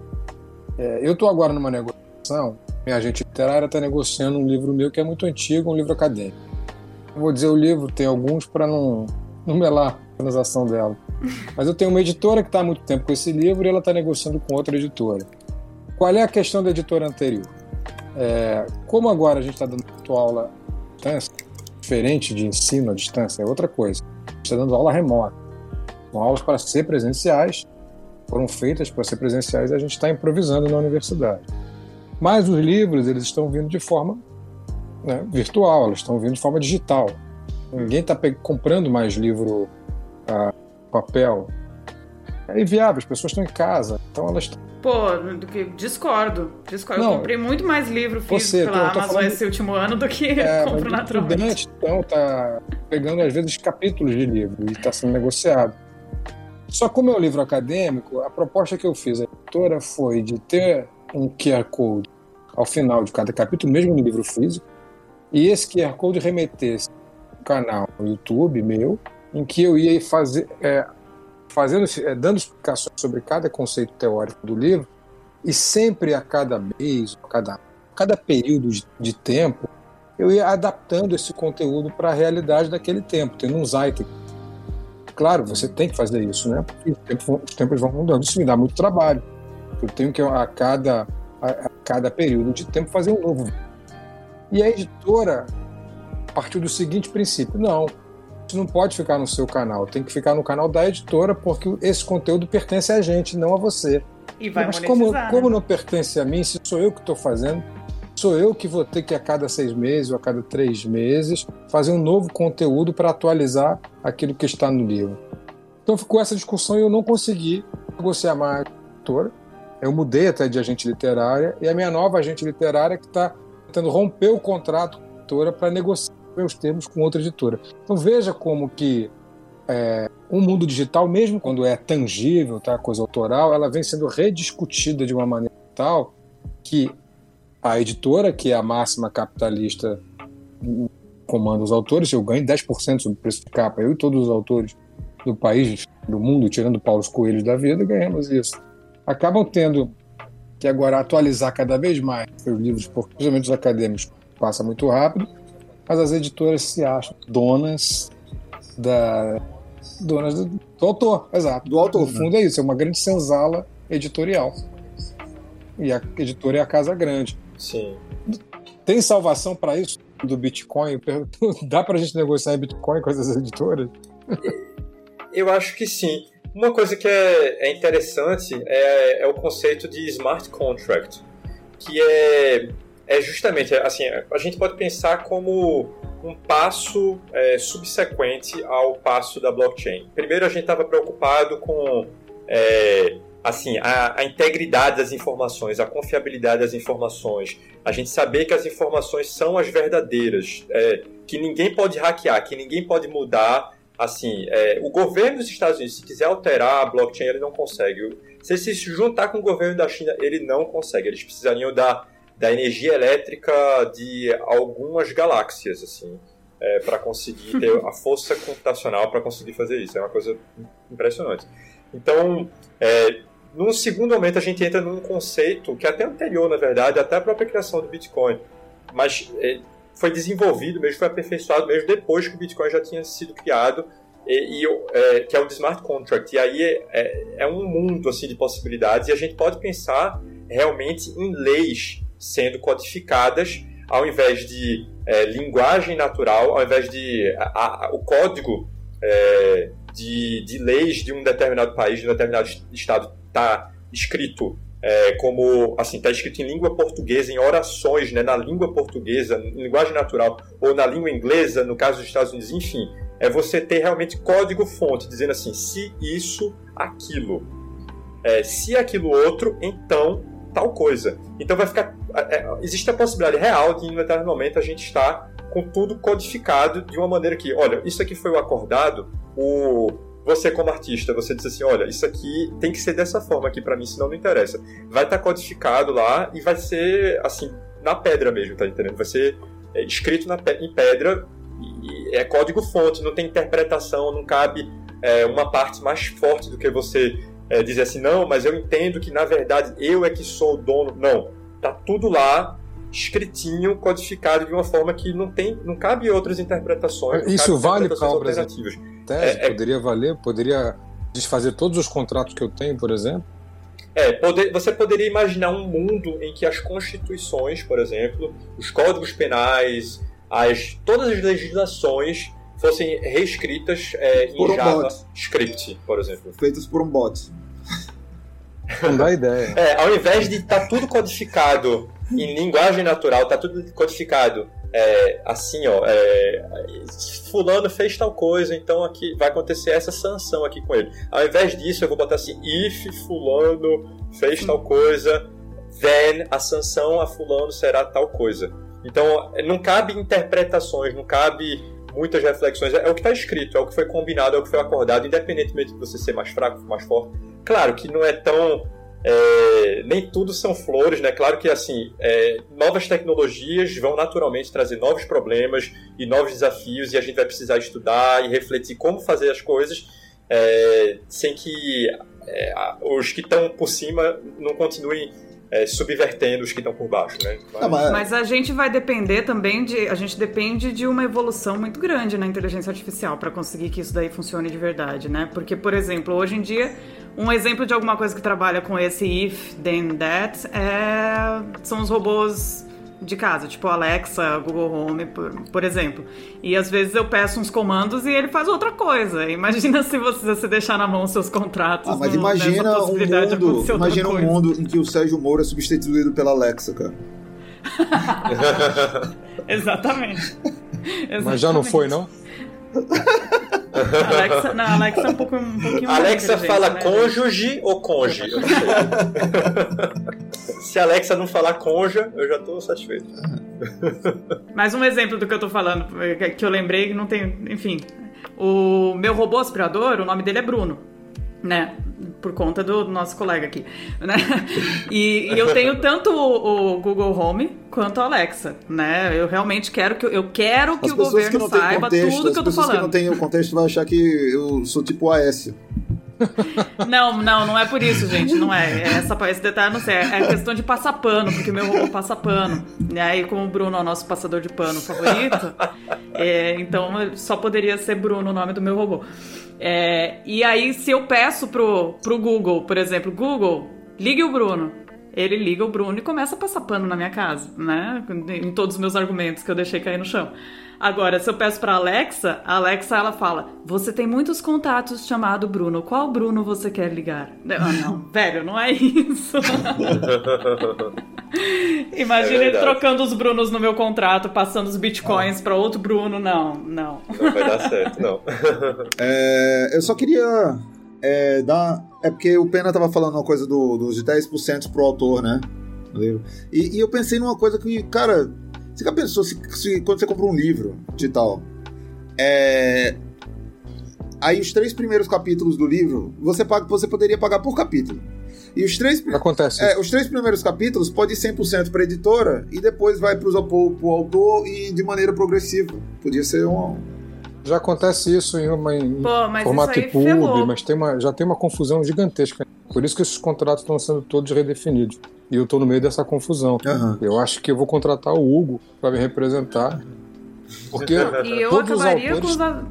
É, eu estou agora numa negociação minha agente literária está negociando um livro meu que é muito antigo, um livro acadêmico. Eu vou dizer o livro, tem alguns para não, não melar a transação dela. Mas eu tenho uma editora que está há muito tempo com esse livro e ela está negociando com outra editora. Qual é a questão da editora anterior? É, como agora a gente está dando aula à distância, diferente de ensino à distância, é outra coisa. A gente está dando aula remota. São aulas para ser presenciais, foram feitas para ser presenciais e a gente está improvisando na universidade. Mas os livros, eles estão vindo de forma né, virtual, eles estão vindo de forma digital. Ninguém está comprando mais livro a papel. É inviável, as pessoas estão em casa, então elas Pô, discordo. Discordo. Não, eu comprei muito mais livro físico você, pela Amazon falando... esse último ano do que é, compro naturalmente. Estudante, então, tá pegando, às vezes, capítulos de livro e está sendo negociado. Só como é um livro acadêmico, a proposta que eu fiz à editora foi de ter um QR Code ao final de cada capítulo, mesmo no livro físico, e esse QR Code remetesse um canal no YouTube meu, em que eu ia fazer, é, fazendo, é, dando explicações sobre cada conceito teórico do livro, e sempre a cada mês, a cada, a cada período de, de tempo, eu ia adaptando esse conteúdo para a realidade daquele tempo, tendo um site. Claro, você tem que fazer isso, né? Porque os tempos, os tempos vão mudando. Isso me dá muito trabalho. Eu tenho que, a cada, a, a cada período de tempo, fazer um novo. E a editora partiu do seguinte princípio: não, isso não pode ficar no seu canal, tem que ficar no canal da editora, porque esse conteúdo pertence a gente, não a você. E vai Mas como, né? como não pertence a mim, se sou eu que estou fazendo, sou eu que vou ter que a cada seis meses ou a cada três meses fazer um novo conteúdo para atualizar aquilo que está no livro. Então ficou essa discussão e eu não consegui negociar mais a editora. Eu mudei até de agente literária e a minha nova agente literária que está tentando romper o contrato com a editora para negociar meus termos com outra editora. Então veja como que é, o mundo digital, mesmo quando é tangível, tá, coisa autoral, ela vem sendo rediscutida de uma maneira tal que a editora, que é a máxima capitalista, comanda os autores, eu ganho 10% sobre o preço de capa. Eu e todos os autores do país, do mundo, tirando Paulo Coelhos da vida, ganhamos isso. Acabam tendo que agora atualizar cada vez mais os livros, porque principalmente os acadêmicos passa muito rápido, mas as editoras se acham donas da donas do, do autor, exato. Do autor. No fundo é isso, é uma grande senzala editorial. E a editora é a casa grande. Sim. Tem salvação para isso do Bitcoin? Dá para a gente negociar Bitcoin com essas editoras? Eu acho que sim. Uma coisa que é, é interessante é, é, o conceito de smart contract, que é é justamente assim a gente pode pensar como um passo é, subsequente ao passo da blockchain. Primeiro a gente estava preocupado com é, assim a, a, integridade das informações, a confiabilidade das informações, a gente saber que as informações são as verdadeiras, é, que ninguém pode hackear, que ninguém pode mudar. Assim, é, o governo dos Estados Unidos, se quiser alterar a blockchain, ele não consegue. Se se juntar com o governo da China, ele não consegue. Eles precisariam dar da energia elétrica de algumas galáxias, assim, é, para conseguir ter a força computacional para conseguir fazer isso. É uma coisa impressionante. Então, é, num segundo momento, a gente entra num conceito que é até anterior, na verdade, até a própria criação do Bitcoin, mas é, foi desenvolvido mesmo, foi aperfeiçoado mesmo depois que o Bitcoin já tinha sido criado, e, e é, que é o smart contract. E aí é, é, é, um mundo assim de possibilidades e a gente pode pensar realmente em leis sendo codificadas ao invés de é, linguagem natural, ao invés de a, a, o código é, de, de leis de um determinado país, de um determinado estado, está escrito é, como assim está escrito em língua portuguesa em orações né na língua portuguesa em linguagem natural ou na língua inglesa no caso dos Estados Unidos enfim é você ter realmente código fonte dizendo assim se isso aquilo é, se aquilo outro então tal coisa. Então vai ficar. É, existe a possibilidade real de, em um determinado momento, a gente estar com tudo codificado de uma maneira que, olha, isso aqui foi o acordado, o você como artista, você diz assim, olha, isso aqui tem que ser dessa forma aqui para mim, senão não interessa. Vai estar codificado lá e vai ser assim na pedra mesmo, tá entendendo? Vai ser é, escrito na, em pedra e é código fonte, não tem interpretação, não cabe é, uma parte mais forte do que você é, dizer assim, não, mas eu entendo que na verdade eu é que sou o dono. Não, tá tudo lá escritinho, codificado de uma forma que não tem, não cabe outras interpretações. Isso vale para obras alternativas. Tese, é, é, poderia valer, poderia desfazer todos os contratos que eu tenho, por exemplo. É, poder, você poderia imaginar um mundo em que as constituições, por exemplo, os códigos penais, as, todas as legislações fossem reescritas é, em por Java Script, por exemplo. Feitas por um bot. Não dá ideia. É, ao invés de estar tá tudo codificado em linguagem natural, tá tudo codificado é, assim, ó, é, fulano fez tal coisa, então aqui vai acontecer essa sanção aqui com ele. Ao invés disso, eu vou botar assim, if fulano fez tal coisa, then a sanção a fulano será tal coisa. Então, não cabe interpretações, não cabe muitas reflexões. É o que está escrito, é o que foi combinado, é o que foi acordado, independentemente de você ser mais fraco, mais forte. Claro que não é tão é, nem tudo são flores, né? Claro que assim, é, novas tecnologias vão naturalmente trazer novos problemas e novos desafios, e a gente vai precisar estudar e refletir como fazer as coisas é, sem que é, os que estão por cima não continuem é, subvertendo os que estão por baixo, né? Mas... mas... mas... a gente vai depender também de. A gente depende de uma evolução muito grande na inteligência artificial para conseguir que isso daí funcione de verdade, né? Porque, por exemplo, hoje em dia, um exemplo de alguma coisa que trabalha com esse if, then that, é... são os robôs de casa, tipo Alexa, Google Home, por, por, exemplo. E às vezes eu peço uns comandos e ele faz outra coisa. Imagina se você se deixar na mão os seus contratos. Ah, mas imagina um mundo, imagina um mundo em que o Sérgio Moura é substituído pela Alexa, cara. Exatamente. Exatamente. Mas já não foi, não? Alexa, não, Alexa é um, pouco, um pouquinho Alexa fala né, cônjuge ou conge? Eu não sei. Se a Alexa não falar conja, eu já estou satisfeito. Mais um exemplo do que eu estou falando, que eu lembrei que não tem. Enfim. O meu robô aspirador, o nome dele é Bruno. Né? por conta do nosso colega aqui, né? E, e eu tenho tanto o, o, Google Home quanto a Alexa, né? Eu realmente quero que eu quero que as o governo que saiba contexto, tudo que eu tô falando. As pessoas que não têm o contexto vão achar que eu sou tipo Aécio. Não, não, não é por isso, gente. Não é. é essa, esse detalhe não sei. É questão de passar pano, porque meu robô passa pano. E aí, como o Bruno é o nosso passador de pano favorito, é, então só poderia ser Bruno o nome do meu robô. É, e aí, se eu peço pro, pro Google, por exemplo, Google, ligue o Bruno. Ele liga o Bruno e começa a passar pano na minha casa, né? Em todos os meus argumentos que eu deixei cair no chão. Agora, se eu peço pra Alexa, a Alexa ela fala: Você tem muitos contatos chamado Bruno. Qual Bruno você quer ligar? Ah, não, velho, não é isso. Imagina é ele trocando os Brunos no meu contrato, passando os bitcoins para outro Bruno. Não, não. Não vai dar certo, não. é, eu só queria é, dar. É porque o Pena tava falando uma coisa do, dos 10% pro autor, né? E, e eu pensei numa coisa que, cara, você já pensou se, se quando você compra um livro digital, é, aí os três primeiros capítulos do livro você paga, você poderia pagar por capítulo. E os três, Acontece. É, os três primeiros capítulos pode ir 100% para a editora e depois vai para o autor e de maneira progressiva. Podia ser um. Já acontece isso em, uma, em Pô, formato pub, mas tem uma, já tem uma confusão gigantesca. Por isso que esses contratos estão sendo todos redefinidos. E eu tô no meio dessa confusão. Uhum. Eu acho que eu vou contratar o Hugo para me representar. Porque e eu todos acabaria os autores...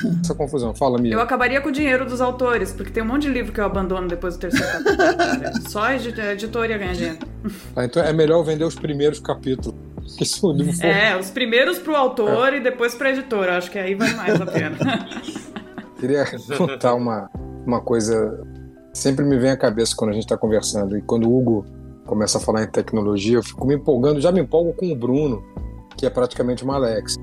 com essa confusão. Fala, Mia. Eu acabaria com o dinheiro dos autores, porque tem um monte de livro que eu abandono depois do terceiro capítulo. Só a editoria ganha dinheiro. Ah, então é melhor vender os primeiros capítulos. Se o livro for... É, os primeiros pro autor é. e depois pra editora. Acho que aí vai mais a pena. Queria contar uma, uma coisa. Sempre me vem à cabeça quando a gente está conversando. E quando o Hugo começa a falar em tecnologia, eu fico me empolgando. Já me empolgo com o Bruno, que é praticamente uma Alex.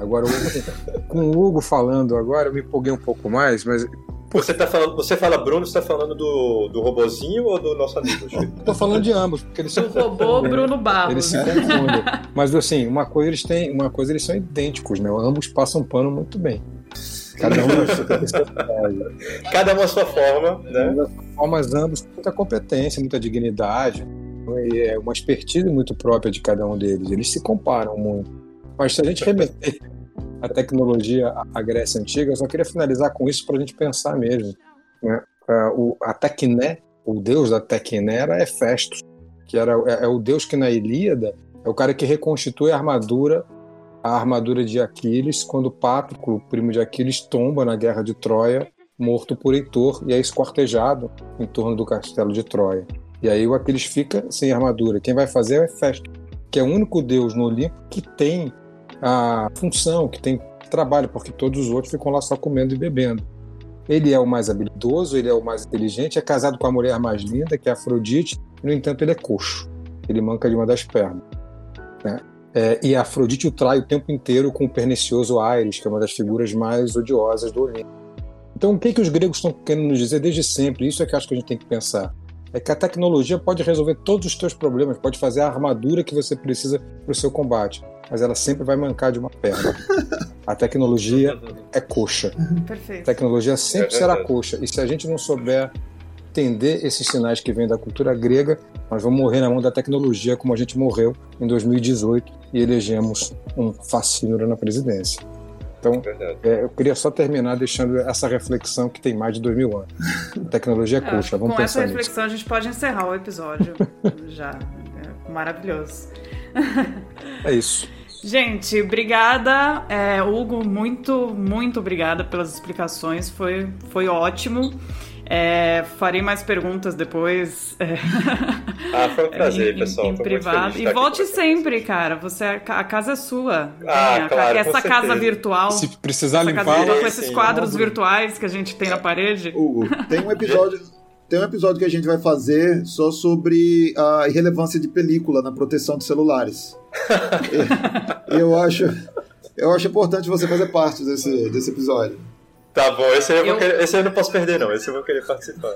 Agora, com o Hugo falando agora, eu me empolguei um pouco mais, mas. Você, tá falando, você fala Bruno, você tá falando do, do robozinho ou do nosso amigo? Tô falando de ambos, porque eles são. O robô Bruno Barros. Eles se confundem. Mas assim, uma coisa eles têm, uma coisa eles são idênticos, né? Ambos passam pano muito bem. Cada um Cada uma a sua forma, né? Mas ambos com muita competência, muita dignidade, é uma expertise muito própria de cada um deles. Eles se comparam muito. Mas se a gente remeter a tecnologia à Grécia Antiga, eu só queria finalizar com isso para a gente pensar mesmo. Né? A Tecné, o deus da Tecné era Hefestos, que era, é, é o deus que na Ilíada é o cara que reconstitui a armadura a armadura de Aquiles quando Pátroclo, primo de Aquiles, tomba na guerra de Troia, morto por Heitor e é esquartejado em torno do castelo de Troia. E aí o Aquiles fica sem armadura. Quem vai fazer é Hefesto, que é o único deus no Olimpo que tem a função, que tem trabalho, porque todos os outros ficam lá só comendo e bebendo. Ele é o mais habilidoso, ele é o mais inteligente, é casado com a mulher mais linda, que é Afrodite, no entanto, ele é coxo. Ele manca de uma das pernas. Né? É, e Afrodite o trai o tempo inteiro com o pernicioso Ares, que é uma das figuras mais odiosas do Olimpo. Então, o que, que os gregos estão querendo nos dizer desde sempre? Isso é que acho que a gente tem que pensar. É que a tecnologia pode resolver todos os teus problemas, pode fazer a armadura que você precisa para o seu combate, mas ela sempre vai mancar de uma perna. A tecnologia é coxa. Perfeito. A tecnologia sempre é será coxa. E se a gente não souber entender esses sinais que vêm da cultura grega, nós vamos morrer na mão da tecnologia como a gente morreu em 2018 e elegemos um fascínio na presidência. Então, é, eu queria só terminar deixando essa reflexão que tem mais de dois mil anos. Tecnologia é coxa, vamos com pensar Com essa reflexão nisso. a gente pode encerrar o episódio já. É maravilhoso. É isso. Gente, obrigada. É, Hugo, muito, muito obrigada pelas explicações. Foi, foi ótimo. É, farei mais perguntas depois. É. Ah, foi um prazer, em, pessoal. Em, privado. E volte sempre, cara. Você, a casa é sua. Ah, claro, essa casa virtual. Se precisar limpar. Com esses sim, quadros virtuais que a gente tem na parede. Hugo, tem um episódio. Tem um episódio que a gente vai fazer só sobre a irrelevância de película na proteção de celulares. eu acho, eu acho importante você fazer parte desse, desse episódio. Tá bom, esse aí eu, eu... Querer, esse eu não posso perder, não. Esse eu vou querer participar.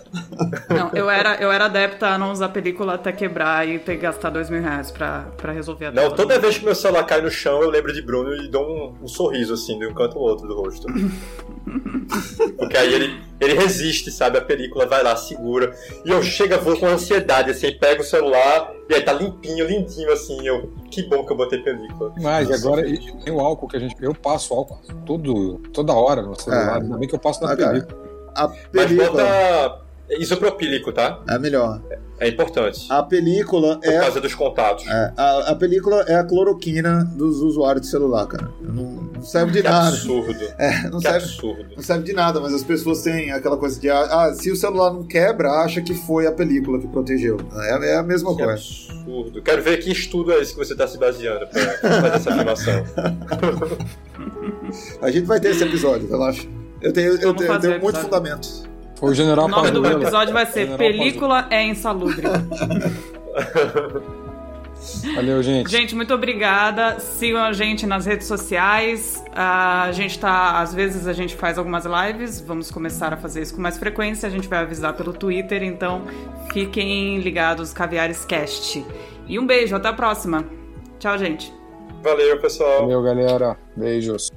Não, eu era, eu era adepta a não usar película até quebrar e ter gastar dois mil reais pra, pra resolver a Não, toda vez que meu celular cai no chão, eu lembro de Bruno e dou um, um sorriso, assim, de um canto ao outro do rosto. Porque aí ele, ele resiste, sabe? A película vai lá, segura. E eu chego, vou com ansiedade, assim, pego o celular e aí tá limpinho, lindinho, assim. Eu, que bom que eu botei película. Mas agora tem o álcool que a gente. Eu passo álcool todo, toda hora no celular. É. Ainda bem que eu passo na película. A película. Mas bota isopropílico, tá? É melhor. É importante. A película Por é. Por causa dos contatos. É, a, a, película é a cloroquina dos usuários de celular, cara. Não, não serve de que nada. Absurdo. É, não que serve, absurdo. Não serve de nada, mas as pessoas têm aquela coisa de. Ah, se o celular não quebra, acha que foi a película que protegeu. É, é a mesma que coisa. Absurdo. Quero ver que estudo é esse que você está se baseando para fazer essa afirmação. a gente vai ter esse episódio, relaxa. Eu tenho, eu tenho, eu tenho muito fundamento. O General O nome Pazuello. do episódio vai ser General Película é Insalubre. Valeu, gente. Gente, muito obrigada. Sigam a gente nas redes sociais. A gente tá. Às vezes a gente faz algumas lives. Vamos começar a fazer isso com mais frequência. A gente vai avisar pelo Twitter, então fiquem ligados, Caviares Cast. E um beijo, até a próxima. Tchau, gente. Valeu, pessoal. Valeu, galera. Beijos.